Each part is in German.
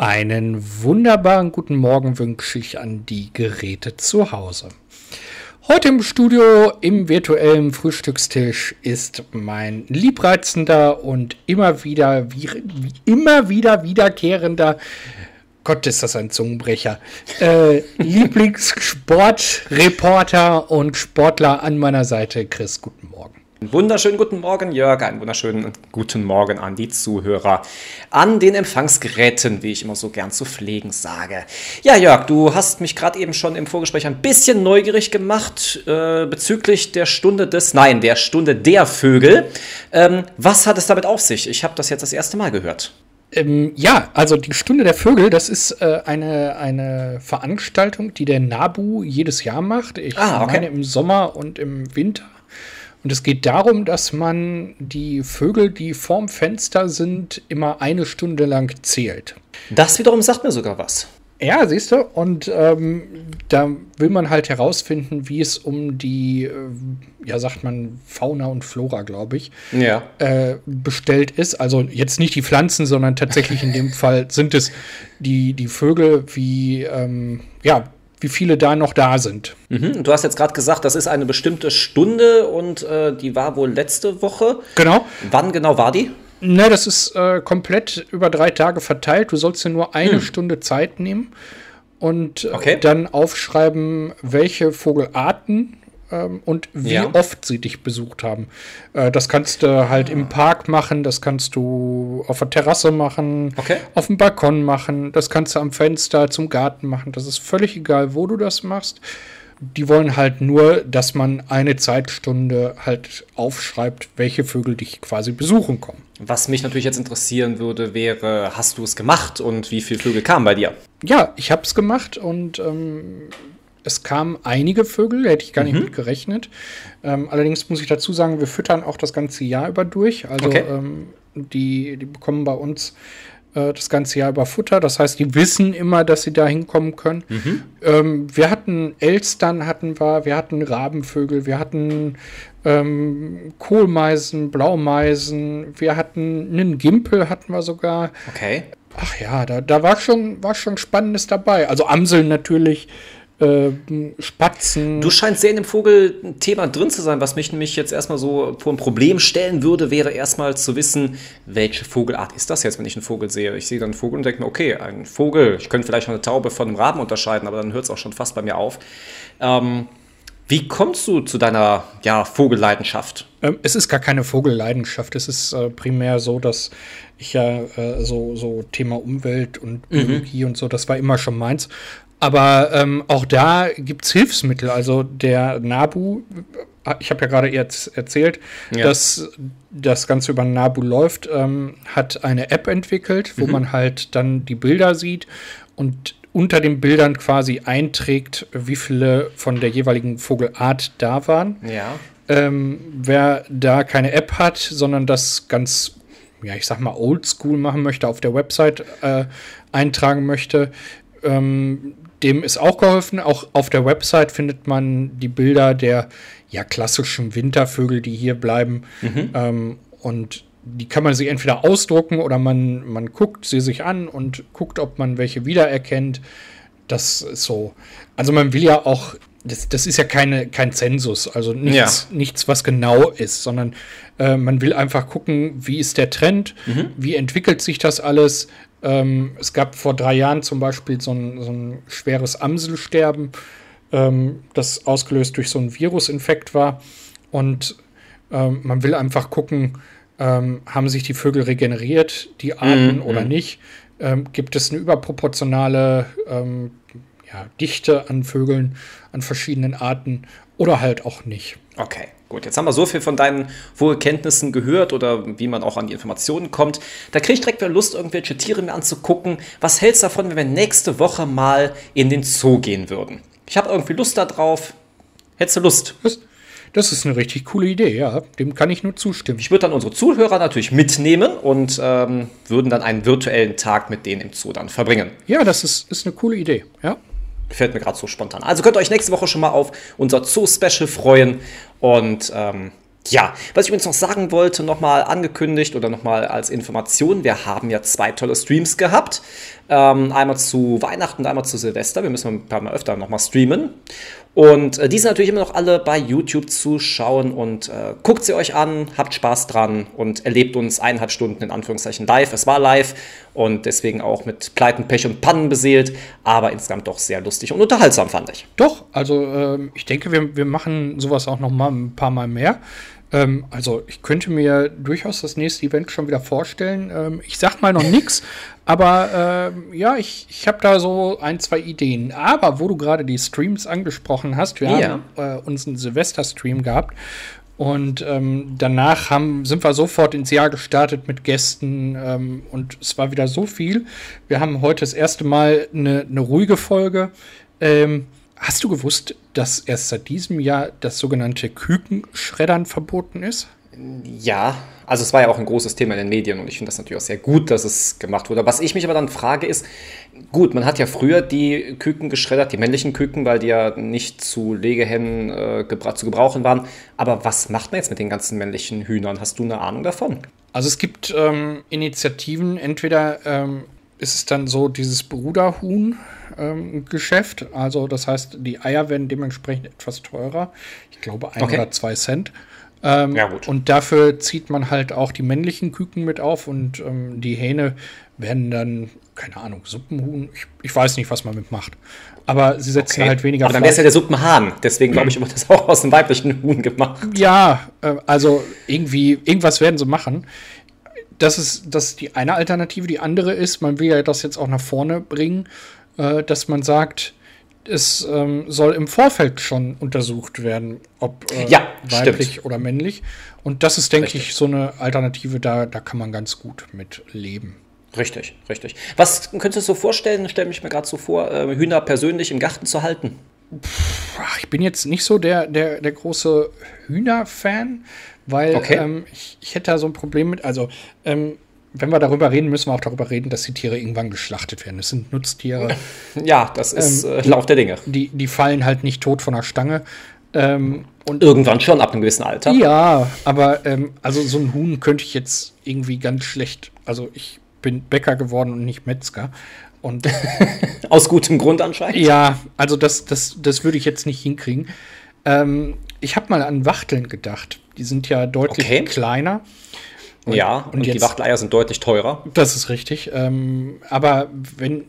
Einen wunderbaren guten Morgen wünsche ich an die Geräte zu Hause. Heute im Studio im virtuellen Frühstückstisch ist mein liebreizender und immer wieder, wie, immer wieder wiederkehrender, Gott ist das ein Zungenbrecher, äh, Lieblingssportreporter und Sportler an meiner Seite, Chris. Guten Morgen. Wunderschönen guten Morgen, Jörg. Einen wunderschönen guten Morgen an die Zuhörer. An den Empfangsgeräten, wie ich immer so gern zu pflegen sage. Ja, Jörg, du hast mich gerade eben schon im Vorgespräch ein bisschen neugierig gemacht äh, bezüglich der Stunde des, nein, der Stunde der Vögel. Ähm, was hat es damit auf sich? Ich habe das jetzt das erste Mal gehört. Ähm, ja, also die Stunde der Vögel, das ist äh, eine, eine Veranstaltung, die der NABU jedes Jahr macht. Ich ah, okay. meine im Sommer und im Winter. Und es geht darum, dass man die Vögel, die vorm Fenster sind, immer eine Stunde lang zählt. Das wiederum sagt mir sogar was. Ja, siehst du, und ähm, da will man halt herausfinden, wie es um die, äh, ja, sagt man, Fauna und Flora, glaube ich, ja. äh, bestellt ist. Also jetzt nicht die Pflanzen, sondern tatsächlich in dem Fall sind es die, die Vögel, wie, ähm, ja, wie viele da noch da sind. Mhm. Du hast jetzt gerade gesagt, das ist eine bestimmte Stunde und äh, die war wohl letzte Woche. Genau. Wann genau war die? Ne, das ist äh, komplett über drei Tage verteilt. Du sollst dir nur eine hm. Stunde Zeit nehmen und äh, okay. dann aufschreiben, welche Vogelarten ähm, und wie ja. oft sie dich besucht haben. Äh, das kannst du halt ah. im Park machen, das kannst du auf der Terrasse machen, okay. auf dem Balkon machen, das kannst du am Fenster zum Garten machen. Das ist völlig egal, wo du das machst. Die wollen halt nur, dass man eine Zeitstunde halt aufschreibt, welche Vögel dich quasi besuchen kommen. Was mich natürlich jetzt interessieren würde, wäre, hast du es gemacht und wie viele Vögel kamen bei dir? Ja, ich habe es gemacht und ähm, es kamen einige Vögel, hätte ich gar nicht mhm. mit gerechnet. Ähm, allerdings muss ich dazu sagen, wir füttern auch das ganze Jahr über durch. Also okay. ähm, die, die bekommen bei uns äh, das ganze Jahr über Futter. Das heißt, die wissen immer, dass sie da hinkommen können. Mhm. Ähm, wir hatten Elstern, hatten wir, wir hatten Rabenvögel, wir hatten ähm, Kohlmeisen, Blaumeisen, wir hatten einen Gimpel, hatten wir sogar. Okay. Ach ja, da, da war schon, war schon Spannendes dabei. Also Amseln natürlich, äh, Spatzen. Du scheinst sehr in dem Vogelthema drin zu sein. Was mich nämlich jetzt erstmal so vor ein Problem stellen würde, wäre erstmal zu wissen, welche Vogelart ist das jetzt, wenn ich einen Vogel sehe. Ich sehe dann einen Vogel und denke mir, okay, ein Vogel. Ich könnte vielleicht noch eine Taube von einem Raben unterscheiden, aber dann hört es auch schon fast bei mir auf. Ähm, wie kommst du zu deiner ja, Vogelleidenschaft? Ähm, es ist gar keine Vogelleidenschaft. Es ist äh, primär so, dass ich ja äh, so, so Thema Umwelt und mhm. Biologie mhm. und so, das war immer schon meins. Aber ähm, auch da gibt es Hilfsmittel. Also der Nabu, ich habe ja gerade jetzt erzählt, ja. dass das Ganze über Nabu läuft, ähm, hat eine App entwickelt, wo mhm. man halt dann die Bilder sieht und unter den Bildern quasi einträgt, wie viele von der jeweiligen Vogelart da waren. Ja. Ähm, wer da keine App hat, sondern das ganz, ja, ich sag mal, oldschool machen möchte, auf der Website äh, eintragen möchte, ähm, dem ist auch geholfen. Auch auf der Website findet man die Bilder der ja, klassischen Wintervögel, die hier bleiben. Mhm. Ähm, und die kann man sich entweder ausdrucken oder man, man guckt sie sich an und guckt, ob man welche wiedererkennt. Das ist so. Also man will ja auch, das, das ist ja keine, kein Zensus, also nichts, ja. nichts was genau ist, sondern äh, man will einfach gucken, wie ist der Trend, mhm. wie entwickelt sich das alles, ähm, es gab vor drei Jahren zum Beispiel so ein, so ein schweres Amselsterben, ähm, das ausgelöst durch so einen Virusinfekt war. Und ähm, man will einfach gucken, ähm, haben sich die Vögel regeneriert, die Arten mhm. oder nicht? Ähm, gibt es eine überproportionale ähm, ja, Dichte an Vögeln, an verschiedenen Arten oder halt auch nicht? Okay. Gut, jetzt haben wir so viel von deinen Vogelkenntnissen gehört oder wie man auch an die Informationen kommt. Da kriege ich direkt wieder Lust, irgendwelche Tiere mir anzugucken. Was hältst du davon, wenn wir nächste Woche mal in den Zoo gehen würden? Ich habe irgendwie Lust darauf. Hättest du Lust? Das, das, ist eine richtig coole Idee, ja. Dem kann ich nur zustimmen. Ich würde dann unsere Zuhörer natürlich mitnehmen und ähm, würden dann einen virtuellen Tag mit denen im Zoo dann verbringen. Ja, das ist, ist eine coole Idee, ja. Fällt mir gerade so spontan. Also könnt ihr euch nächste Woche schon mal auf unser Zoo-Special freuen. Und ähm, ja, was ich übrigens noch sagen wollte, nochmal angekündigt oder nochmal als Information, wir haben ja zwei tolle Streams gehabt. Ähm, einmal zu Weihnachten, einmal zu Silvester. Wir müssen ein paar Mal öfter nochmal streamen. Und äh, die sind natürlich immer noch alle bei YouTube zu schauen und äh, guckt sie euch an, habt Spaß dran und erlebt uns eineinhalb Stunden in Anführungszeichen live. Es war live und deswegen auch mit Pleiten, Pech und Pannen beseelt, aber insgesamt doch sehr lustig und unterhaltsam fand ich. Doch, also ähm, ich denke, wir, wir machen sowas auch noch mal ein paar Mal mehr. Ähm, also ich könnte mir durchaus das nächste Event schon wieder vorstellen. Ähm, ich sag mal noch nichts, aber ähm, ja, ich, ich habe da so ein, zwei Ideen. Aber wo du gerade die Streams angesprochen hast, wir ja. haben äh, unseren Silvester-Stream gehabt und ähm, danach haben, sind wir sofort ins Jahr gestartet mit Gästen ähm, und es war wieder so viel. Wir haben heute das erste Mal eine, eine ruhige Folge. Ähm, Hast du gewusst, dass erst seit diesem Jahr das sogenannte Kükenschreddern verboten ist? Ja, also es war ja auch ein großes Thema in den Medien und ich finde das natürlich auch sehr gut, dass es gemacht wurde. Was ich mich aber dann frage ist, gut, man hat ja früher die Küken geschreddert, die männlichen Küken, weil die ja nicht zu Legehennen äh, gebra zu gebrauchen waren. Aber was macht man jetzt mit den ganzen männlichen Hühnern? Hast du eine Ahnung davon? Also es gibt ähm, Initiativen, entweder ähm, ist es dann so dieses Bruderhuhn, ähm, Geschäft. Also das heißt, die Eier werden dementsprechend etwas teurer. Ich glaube ein okay. oder zwei Cent. Ähm, ja, gut. Und dafür zieht man halt auch die männlichen Küken mit auf und ähm, die Hähne werden dann, keine Ahnung, Suppenhuhn. Ich, ich, weiß nicht, was man mitmacht. Aber sie setzen okay. halt weniger Aber dann wäre es ja der Suppenhahn. Deswegen glaube ich, immer das auch aus dem weiblichen Huhn gemacht. Ja, äh, also irgendwie, irgendwas werden sie machen. Das ist, das ist die eine Alternative. Die andere ist, man will ja das jetzt auch nach vorne bringen äh, dass man sagt, es ähm, soll im Vorfeld schon untersucht werden, ob äh, ja, weiblich stimmt. oder männlich. Und das ist, denke ich, so eine Alternative, da, da kann man ganz gut mit leben. Richtig, richtig. Was könntest du dir so vorstellen, stelle mich mir gerade so vor, äh, Hühner persönlich im Garten zu halten? Ach, ich bin jetzt nicht so der, der, der große Hühner-Fan, weil okay. ähm, ich, ich hätte da so ein Problem mit, also ähm, wenn wir darüber reden, müssen wir auch darüber reden, dass die Tiere irgendwann geschlachtet werden. Das sind Nutztiere. Ja, das ist ähm, äh, Lauf der Dinge. Die, die fallen halt nicht tot von der Stange. Ähm, und Irgendwann schon ab einem gewissen Alter. Ja, aber ähm, also so ein Huhn könnte ich jetzt irgendwie ganz schlecht. Also ich bin Bäcker geworden und nicht Metzger. Und Aus gutem Grund anscheinend. Ja, also das, das, das würde ich jetzt nicht hinkriegen. Ähm, ich habe mal an Wachteln gedacht. Die sind ja deutlich okay. kleiner. Und, ja, und, und jetzt, die Wachteleier sind deutlich teurer. Das ist richtig. Ähm, aber wenn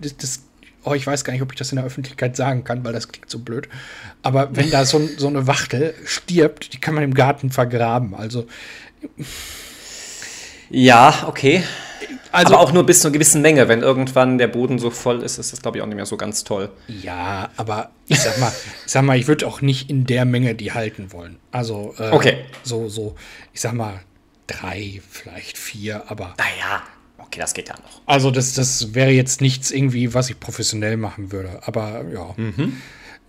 das, das, oh, ich weiß gar nicht, ob ich das in der Öffentlichkeit sagen kann, weil das klingt so blöd. Aber wenn da so, so eine Wachtel stirbt, die kann man im Garten vergraben. Also. Ja, okay. Also, aber auch nur bis zu einer gewissen Menge. Wenn irgendwann der Boden so voll ist, ist das, glaube ich, auch nicht mehr so ganz toll. Ja, aber ich sag mal, ich sag mal, ich würde auch nicht in der Menge die halten wollen. Also, äh, okay. so, so, ich sag mal, drei, vielleicht vier, aber. Naja, okay, das geht ja noch. Also, das, das wäre jetzt nichts irgendwie, was ich professionell machen würde. Aber ja. Mhm.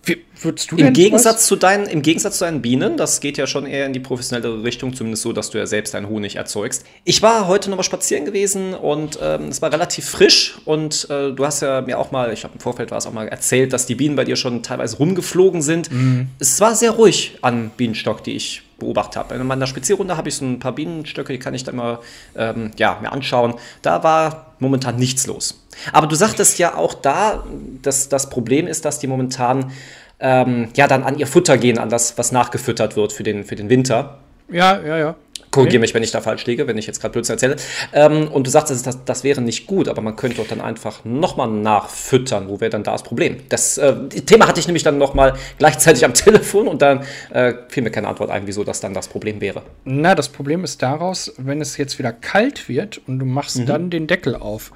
Wie, würdest du Im Gegensatz was? zu deinen, Im Gegensatz zu deinen Bienen, das geht ja schon eher in die professionelle Richtung, zumindest so, dass du ja selbst deinen Honig erzeugst. Ich war heute nochmal spazieren gewesen und ähm, es war relativ frisch und äh, du hast ja mir auch mal, ich habe im Vorfeld war es auch mal erzählt, dass die Bienen bei dir schon teilweise rumgeflogen sind. Mhm. Es war sehr ruhig an Bienenstock, die ich beobachtet habe. In meiner Spazierrunde habe ich so ein paar Bienenstöcke, die kann ich dann mal ähm, ja, mir anschauen. Da war momentan nichts los. Aber du sagtest ja auch da, dass das Problem ist, dass die momentan ähm, ja dann an ihr Futter gehen, an das, was nachgefüttert wird für den, für den Winter. Ja, ja, ja. Korrigiere mich, wenn ich da falsch liege, wenn ich jetzt gerade Blödsinn erzähle. Ähm, und du sagst, das, das, wäre nicht gut, aber man könnte doch dann einfach nochmal nachfüttern. Wo wäre dann da das Problem? Das äh, Thema hatte ich nämlich dann nochmal gleichzeitig am Telefon und dann äh, fiel mir keine Antwort ein, wieso das dann das Problem wäre. Na, das Problem ist daraus, wenn es jetzt wieder kalt wird und du machst mhm. dann den Deckel auf.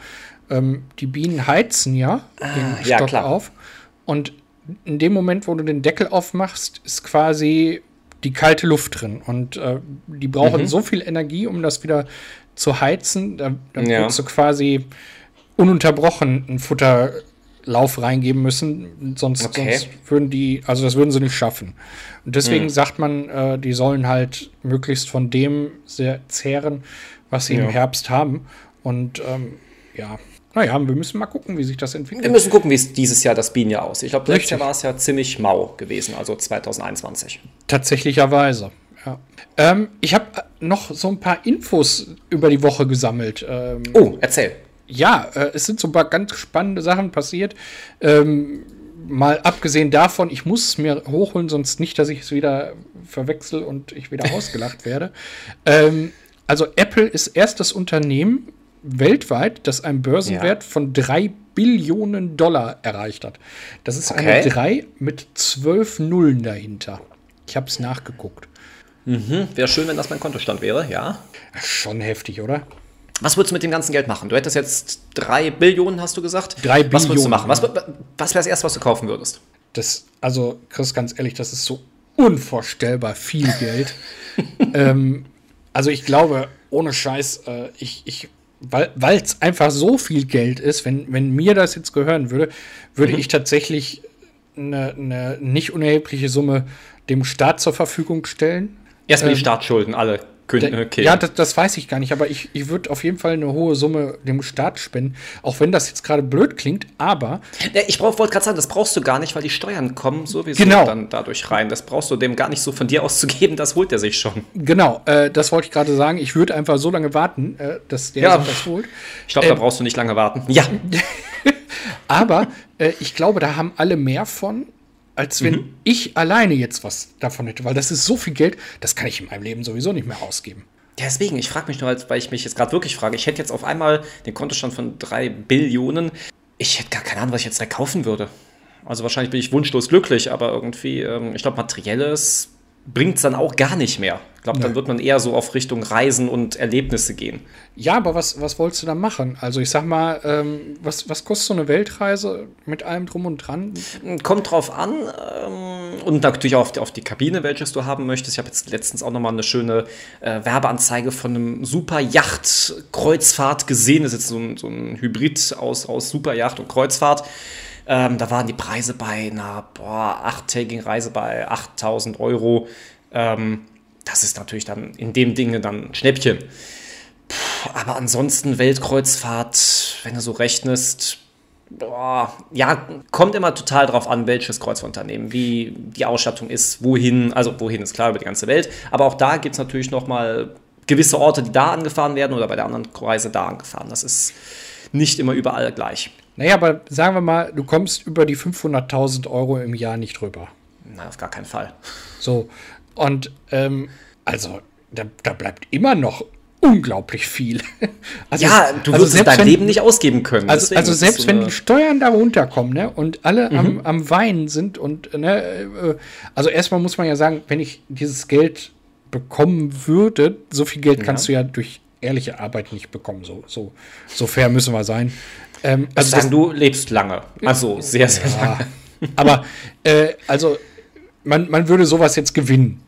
Ähm, die Bienen heizen ja ah, den Stock ja, auf. Und in dem Moment, wo du den Deckel aufmachst, ist quasi die kalte Luft drin. Und äh, die brauchen mhm. so viel Energie, um das wieder zu heizen. Da, da ja. würdest du quasi ununterbrochen einen Futterlauf reingeben müssen. Sonst, okay. sonst würden die, also das würden sie nicht schaffen. Und deswegen mhm. sagt man, äh, die sollen halt möglichst von dem sehr zehren, was sie ja. im Herbst haben. Und ähm, ja, naja, wir müssen mal gucken, wie sich das entwickelt. Wir müssen gucken, wie es dieses Jahr das Bienenjahr aussieht. Ich glaube, letztes Jahr war es ja ziemlich mau gewesen, also 2021. Tatsächlicherweise, ja. Ähm, ich habe noch so ein paar Infos über die Woche gesammelt. Ähm, oh, erzähl. ja, äh, es sind so ein paar ganz spannende Sachen passiert. Ähm, mal abgesehen davon, ich muss es mir hochholen, sonst nicht, dass ich es wieder verwechsel und ich wieder ausgelacht werde. Ähm, also Apple ist erst das Unternehmen weltweit, das einen Börsenwert ja. von drei Billionen Dollar erreicht hat. Das ist okay. eine 3 mit zwölf Nullen dahinter. Ich habe es nachgeguckt. Mhm. Wäre schön, wenn das mein Kontostand wäre, ja. Schon heftig, oder? Was würdest du mit dem ganzen Geld machen? Du hättest jetzt drei Billionen, hast du gesagt? Drei Billionen. Was würdest du machen? Was, was wäre das erste, was du kaufen würdest? Das, also, Chris, ganz ehrlich, das ist so unvorstellbar viel Geld. ähm, also, ich glaube, ohne Scheiß, äh, ich, ich, weil es einfach so viel Geld ist, wenn, wenn mir das jetzt gehören würde, würde mhm. ich tatsächlich eine, eine nicht unerhebliche Summe dem Staat zur Verfügung stellen. Erstmal ähm, die Staatsschulden, alle okay. Ja, das, das, weiß ich gar nicht, aber ich, ich würde auf jeden Fall eine hohe Summe dem Staat spenden, auch wenn das jetzt gerade blöd klingt, aber. Ich wollte gerade sagen, das brauchst du gar nicht, weil die Steuern kommen sowieso genau. dann dadurch rein. Das brauchst du dem gar nicht so von dir auszugeben, das holt er sich schon. Genau, äh, das wollte ich gerade sagen. Ich würde einfach so lange warten, äh, dass der ja, sich das holt. Ich glaube, äh, da brauchst du nicht lange warten. Ja. aber äh, ich glaube, da haben alle mehr von, als wenn mhm. ich alleine jetzt was davon hätte, weil das ist so viel Geld, das kann ich in meinem Leben sowieso nicht mehr ausgeben. Deswegen, ich frage mich nur, weil ich mich jetzt gerade wirklich frage, ich hätte jetzt auf einmal den Kontostand von drei Billionen. Ich hätte gar keine Ahnung, was ich jetzt direkt kaufen würde. Also wahrscheinlich bin ich wunschlos glücklich, aber irgendwie, ähm, ich glaube, materielles bringt es dann auch gar nicht mehr. Ich glaube, dann wird man eher so auf Richtung Reisen und Erlebnisse gehen. Ja, aber was, was wolltest du da machen? Also ich sag mal, ähm, was, was kostet so eine Weltreise mit allem drum und dran? Kommt drauf an ähm, und natürlich auch auf die, auf die, Kabine, welches du haben möchtest. Ich habe jetzt letztens auch nochmal eine schöne äh, Werbeanzeige von einem super Yacht-Kreuzfahrt gesehen. Das ist jetzt so ein, so ein Hybrid aus, aus Superjacht und Kreuzfahrt. Ähm, da waren die Preise bei einer boah, achttägigen Reise bei 8000 Euro. Ähm, das ist natürlich dann in dem Dinge dann ein Schnäppchen. Puh, aber ansonsten Weltkreuzfahrt, wenn du so rechnest, boah, ja, kommt immer total drauf an, welches Kreuzfahrtunternehmen, wie die Ausstattung ist, wohin, also wohin ist klar über die ganze Welt. Aber auch da gibt es natürlich nochmal gewisse Orte, die da angefahren werden oder bei der anderen Reise da angefahren. Das ist nicht immer überall gleich. Naja, aber sagen wir mal, du kommst über die 500.000 Euro im Jahr nicht drüber. Nein, auf gar keinen Fall. So, und ähm, also, da, da bleibt immer noch unglaublich viel. Also, ja, du also wirst dein wenn, Leben nicht ausgeben können. Also, also selbst so wenn die Steuern da runterkommen ne, und alle mhm. am, am Weinen sind und ne, äh, also erstmal muss man ja sagen, wenn ich dieses Geld bekommen würde, so viel Geld kannst ja. du ja durch ehrliche Arbeit nicht bekommen. So, so, so fair müssen wir sein. Ähm, also sagen, du lebst lange. Also sehr, sehr ja, lange. Aber äh, also man, man würde sowas jetzt gewinnen,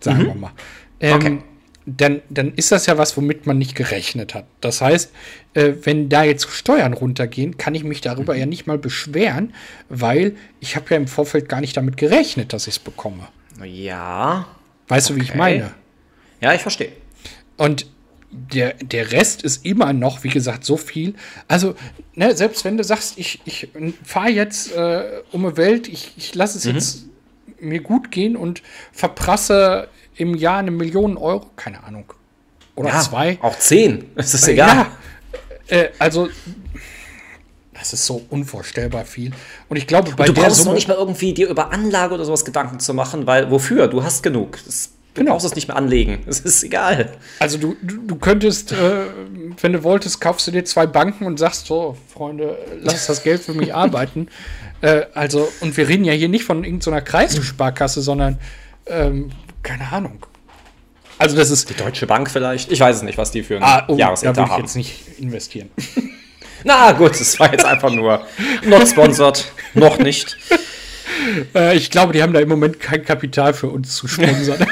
sagen mhm. wir mal. Ähm, okay. Dann, dann ist das ja was, womit man nicht gerechnet hat. Das heißt, äh, wenn da jetzt Steuern runtergehen, kann ich mich darüber mhm. ja nicht mal beschweren, weil ich habe ja im Vorfeld gar nicht damit gerechnet, dass ich es bekomme. Ja. Weißt okay. du, wie ich meine? Ja, ich verstehe. Und der, der Rest ist immer noch, wie gesagt, so viel. Also, ne, selbst wenn du sagst, ich, ich fahre jetzt äh, um eine Welt, ich, ich lasse es mhm. jetzt mir gut gehen und verprasse im Jahr eine Million Euro, keine Ahnung. Oder ja, zwei. Auch zehn, das ist egal. Ja, äh, also, das ist so unvorstellbar viel. Und ich glaube, bei und du brauchst Summe, noch nicht mal irgendwie dir über Anlage oder sowas Gedanken zu machen, weil wofür? Du hast genug. Das Du genau. brauchst es nicht mehr anlegen. Es ist egal. Also du, du, du könntest, äh, wenn du wolltest, kaufst du dir zwei Banken und sagst so, Freunde, lass das Geld für mich arbeiten. Äh, also, und wir reden ja hier nicht von irgendeiner Kreissparkasse, sondern ähm, keine Ahnung. Also das ist. Die Deutsche Bank vielleicht? Ich weiß es nicht, was die für ein ah, oh, Jahresetat haben. Da würde ich jetzt nicht investieren. Na gut, das war jetzt einfach nur not sponsored. noch nicht. Äh, ich glaube, die haben da im Moment kein Kapital für uns zu sponsern.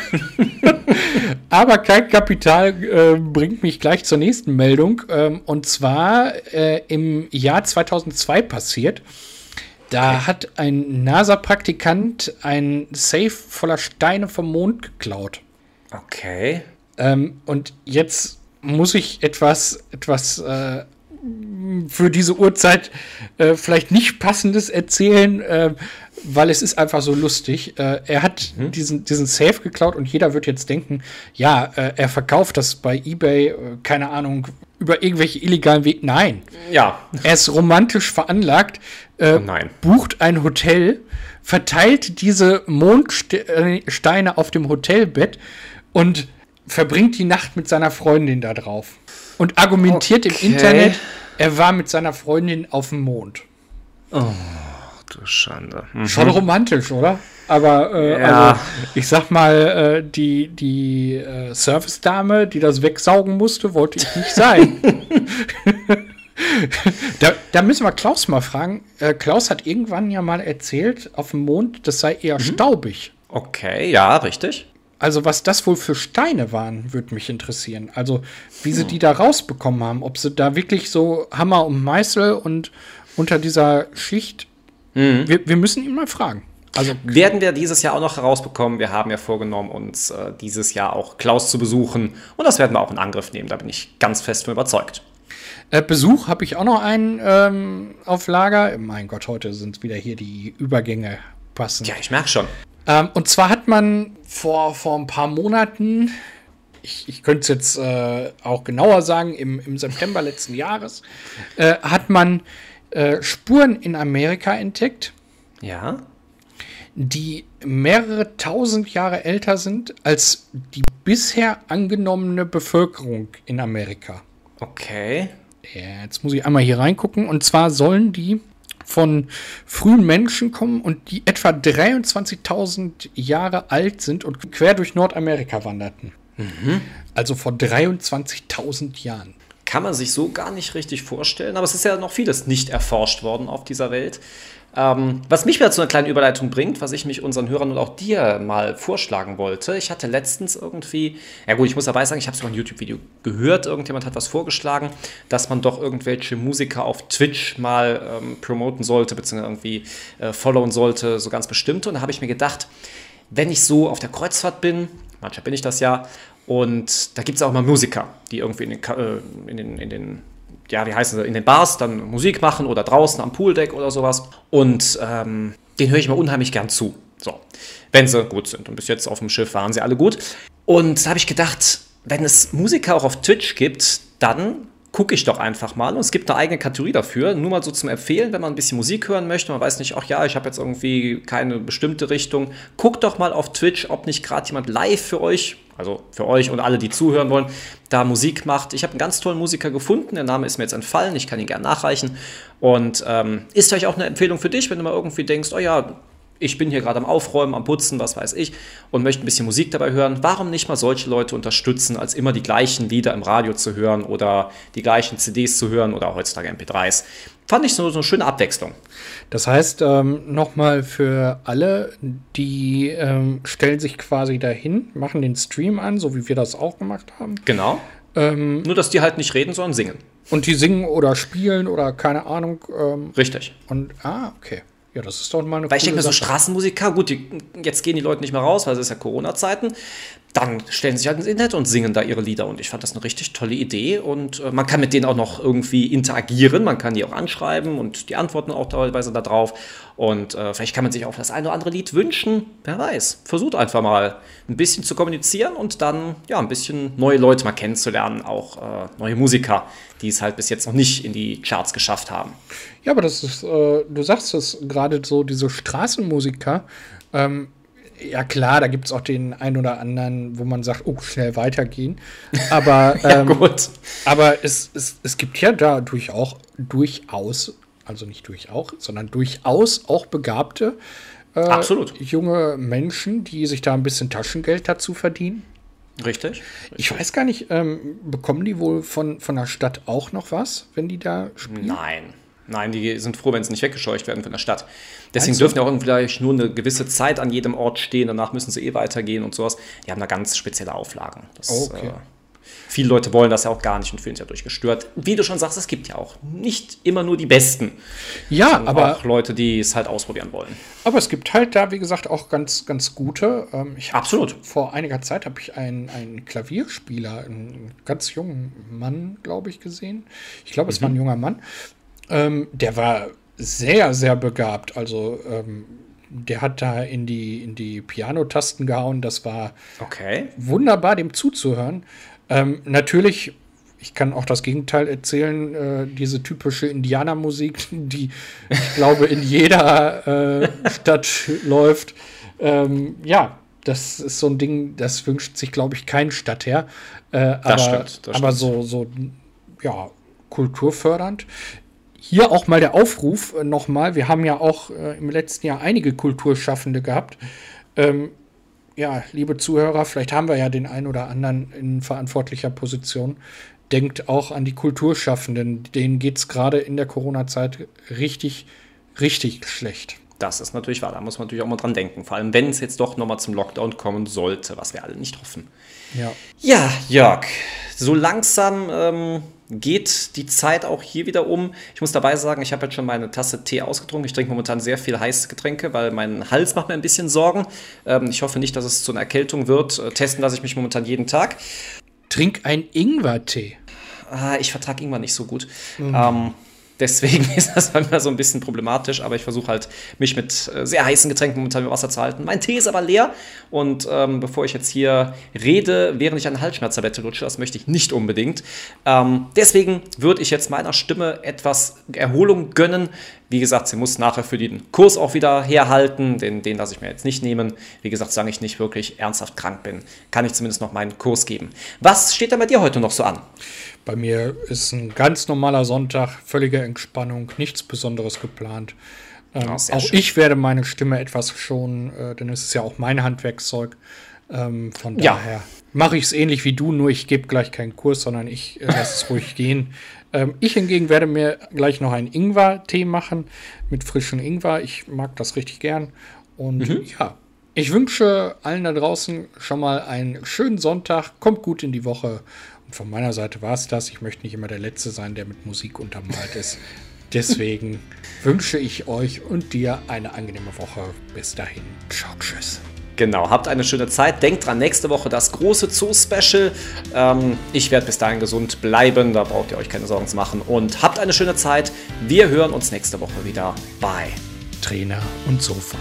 Aber kein Kapital äh, bringt mich gleich zur nächsten Meldung. Ähm, und zwar äh, im Jahr 2002 passiert. Da okay. hat ein NASA-Praktikant ein Safe voller Steine vom Mond geklaut. Okay. Ähm, und jetzt muss ich etwas, etwas äh, für diese Uhrzeit äh, vielleicht nicht passendes erzählen, äh, weil es ist einfach so lustig. Äh, er hat mhm. diesen, diesen Safe geklaut und jeder wird jetzt denken, ja, äh, er verkauft das bei eBay, äh, keine Ahnung, über irgendwelche illegalen Wege. Nein. Ja. Er ist romantisch veranlagt, äh, oh bucht ein Hotel, verteilt diese Mondsteine auf dem Hotelbett und verbringt die Nacht mit seiner Freundin da drauf. Und argumentiert okay. im Internet, er war mit seiner Freundin auf dem Mond. Oh, du Schande. Mhm. Schon romantisch, oder? Aber äh, ja. also, ich sag mal, äh, die, die äh, Service-Dame, die das wegsaugen musste, wollte ich nicht sein. da, da, müssen wir Klaus mal fragen. Äh, Klaus hat irgendwann ja mal erzählt, auf dem Mond, das sei eher mhm. staubig. Okay, ja, richtig. Also, was das wohl für Steine waren, würde mich interessieren. Also, wie sie hm. die da rausbekommen haben. Ob sie da wirklich so Hammer und Meißel und unter dieser Schicht. Mhm. Wir, wir müssen ihn mal fragen. Also werden wir dieses Jahr auch noch herausbekommen. Wir haben ja vorgenommen, uns äh, dieses Jahr auch Klaus zu besuchen. Und das werden wir auch in Angriff nehmen. Da bin ich ganz fest von überzeugt. Äh, Besuch habe ich auch noch einen ähm, auf Lager. Mein Gott, heute sind wieder hier die Übergänge passend. Ja, ich merke schon. Ähm, und zwar hat man vor, vor ein paar Monaten, ich, ich könnte es jetzt äh, auch genauer sagen, im, im September letzten Jahres, äh, hat man äh, Spuren in Amerika entdeckt. Ja. Die mehrere tausend Jahre älter sind als die bisher angenommene Bevölkerung in Amerika. Okay. Ja, jetzt muss ich einmal hier reingucken. Und zwar sollen die von frühen Menschen kommen und die etwa 23.000 Jahre alt sind und quer durch Nordamerika wanderten. Mhm. Also vor 23.000 Jahren. Kann man sich so gar nicht richtig vorstellen, aber es ist ja noch vieles nicht erforscht worden auf dieser Welt. Ähm, was mich wieder zu einer kleinen Überleitung bringt, was ich mich unseren Hörern und auch dir mal vorschlagen wollte. Ich hatte letztens irgendwie, ja gut, ich muss dabei sagen, ich habe sogar ein YouTube-Video gehört, irgendjemand hat was vorgeschlagen, dass man doch irgendwelche Musiker auf Twitch mal ähm, promoten sollte, beziehungsweise irgendwie äh, followen sollte, so ganz bestimmte. Und da habe ich mir gedacht, wenn ich so auf der Kreuzfahrt bin, manchmal bin ich das ja, und da gibt es auch mal Musiker, die irgendwie in den, äh, in den, in den ja, wie heißen sie, in den Bars dann Musik machen oder draußen am Pooldeck oder sowas. Und ähm, den höre ich mir unheimlich gern zu. So, wenn sie gut sind. Und bis jetzt auf dem Schiff waren sie alle gut. Und da habe ich gedacht, wenn es Musiker auch auf Twitch gibt, dann gucke ich doch einfach mal. Und es gibt eine eigene Kategorie dafür. Nur mal so zum Empfehlen, wenn man ein bisschen Musik hören möchte. Man weiß nicht, ach ja, ich habe jetzt irgendwie keine bestimmte Richtung. Guckt doch mal auf Twitch, ob nicht gerade jemand live für euch, also für euch und alle, die zuhören wollen, da Musik macht. Ich habe einen ganz tollen Musiker gefunden. Der Name ist mir jetzt entfallen. Ich kann ihn gerne nachreichen. Und ähm, ist vielleicht auch eine Empfehlung für dich, wenn du mal irgendwie denkst, oh ja, ich bin hier gerade am Aufräumen, am Putzen, was weiß ich, und möchte ein bisschen Musik dabei hören. Warum nicht mal solche Leute unterstützen, als immer die gleichen Lieder im Radio zu hören oder die gleichen CDs zu hören oder heutzutage MP3s? Fand ich so, so eine schöne Abwechslung. Das heißt, ähm, nochmal für alle, die ähm, stellen sich quasi dahin, machen den Stream an, so wie wir das auch gemacht haben. Genau. Ähm, Nur, dass die halt nicht reden, sondern singen. Und die singen oder spielen oder keine Ahnung. Ähm, Richtig. Und, ah, okay. Ja, das ist doch mal eine Weil ich denke mir, so Straßenmusiker, gut, die, jetzt gehen die Leute nicht mehr raus, weil es ist ja Corona-Zeiten. Dann stellen sie sich halt ins Internet und singen da ihre Lieder. Und ich fand das eine richtig tolle Idee. Und äh, man kann mit denen auch noch irgendwie interagieren. Man kann die auch anschreiben und die antworten auch teilweise da drauf. Und äh, vielleicht kann man sich auch das eine oder andere Lied wünschen. Wer weiß. Versucht einfach mal ein bisschen zu kommunizieren und dann ja ein bisschen neue Leute mal kennenzulernen. Auch äh, neue Musiker, die es halt bis jetzt noch nicht in die Charts geschafft haben. Ja, aber das ist, äh, du sagst es gerade so, diese Straßenmusiker. Ähm, ja, klar, da gibt es auch den einen oder anderen, wo man sagt, oh, schnell weitergehen. Aber, ja, ähm, gut. aber es, es, es gibt ja da durchaus, durchaus, also nicht durchaus, sondern durchaus auch begabte äh, junge Menschen, die sich da ein bisschen Taschengeld dazu verdienen. Richtig. Ich weiß gar nicht, ähm, bekommen die wohl von, von der Stadt auch noch was, wenn die da spielen? Nein. Nein, die sind froh, wenn sie nicht weggescheucht werden von der Stadt. Deswegen also. dürfen ja auch vielleicht nur eine gewisse Zeit an jedem Ort stehen, danach müssen sie eh weitergehen und sowas. Die haben da ganz spezielle Auflagen. Das, okay. Äh, Viele Leute wollen das ja auch gar nicht und fühlen sich dadurch gestört. Wie du schon sagst, es gibt ja auch nicht immer nur die Besten. Ja, aber auch Leute, die es halt ausprobieren wollen. Aber es gibt halt da, wie gesagt, auch ganz, ganz gute. Ähm, ich Absolut. Vor einiger Zeit habe ich einen, einen Klavierspieler, einen ganz jungen Mann, glaube ich, gesehen. Ich glaube, es war ein junger Mann. Ähm, der war sehr, sehr begabt. Also ähm, der hat da in die, in die Pianotasten gehauen. Das war Okay. wunderbar, dem zuzuhören. Ähm, natürlich, ich kann auch das Gegenteil erzählen, äh, diese typische Indianermusik, die ich glaube in jeder äh, Stadt läuft. Ähm, ja, das ist so ein Ding, das wünscht sich, glaube ich, kein Stadtherr. Äh, aber stimmt, aber so, so, ja, kulturfördernd. Hier auch mal der Aufruf äh, nochmal. Wir haben ja auch äh, im letzten Jahr einige Kulturschaffende gehabt. Ähm, ja, liebe Zuhörer, vielleicht haben wir ja den einen oder anderen in verantwortlicher Position. Denkt auch an die Kulturschaffenden. Denen geht es gerade in der Corona-Zeit richtig, richtig schlecht. Das ist natürlich wahr. Da muss man natürlich auch mal dran denken. Vor allem, wenn es jetzt doch nochmal zum Lockdown kommen sollte, was wir alle nicht hoffen. Ja. Ja, Jörg, so langsam ähm, geht die Zeit auch hier wieder um. Ich muss dabei sagen, ich habe jetzt schon meine Tasse Tee ausgetrunken. Ich trinke momentan sehr viel heiße Getränke, weil mein Hals macht mir ein bisschen Sorgen. Ähm, ich hoffe nicht, dass es zu einer Erkältung wird. Äh, testen lasse ich mich momentan jeden Tag. Trink ein Ingwertee. Ah, ich vertrage Ingwer nicht so gut. Ähm, deswegen ist das manchmal so ein bisschen problematisch, aber ich versuche halt, mich mit äh, sehr heißen Getränken momentan mit Wasser zu halten. Mein Tee ist aber leer und ähm, bevor ich jetzt hier rede, während ich eine Halsschmerztablette lutsche, das möchte ich nicht unbedingt. Ähm, deswegen würde ich jetzt meiner Stimme etwas Erholung gönnen. Wie gesagt, sie muss nachher für den Kurs auch wieder herhalten, den, den lasse ich mir jetzt nicht nehmen. Wie gesagt, solange ich nicht wirklich ernsthaft krank bin, kann ich zumindest noch meinen Kurs geben. Was steht denn bei dir heute noch so an? Bei mir ist ein ganz normaler Sonntag, völlige Entspannung, nichts Besonderes geplant. Ähm, sehr auch schön. ich werde meine Stimme etwas schonen, äh, denn es ist ja auch mein Handwerkszeug. Ähm, von Ja. daher mache ich es ähnlich wie du, nur ich gebe gleich keinen Kurs, sondern ich äh, lasse es ruhig gehen. Ähm, ich hingegen werde mir gleich noch einen Ingwer-Tee machen mit frischem Ingwer. Ich mag das richtig gern. Und Mhm. ja, ich wünsche allen da draußen schon mal einen schönen Sonntag. Kommt gut in die Woche. Und von meiner Seite war es das. Ich möchte nicht immer der Letzte sein, der mit Musik untermalt ist. Deswegen wünsche ich euch und dir eine angenehme Woche. Bis dahin. Ciao, tschüss. Genau, habt eine schöne Zeit. Denkt dran, nächste Woche das große Zoo-Special. Ähm, ich werde bis dahin gesund bleiben, da braucht ihr euch keine Sorgen zu machen. Und habt eine schöne Zeit. Wir hören uns nächste Woche wieder. Bye. Trainer und Sofa.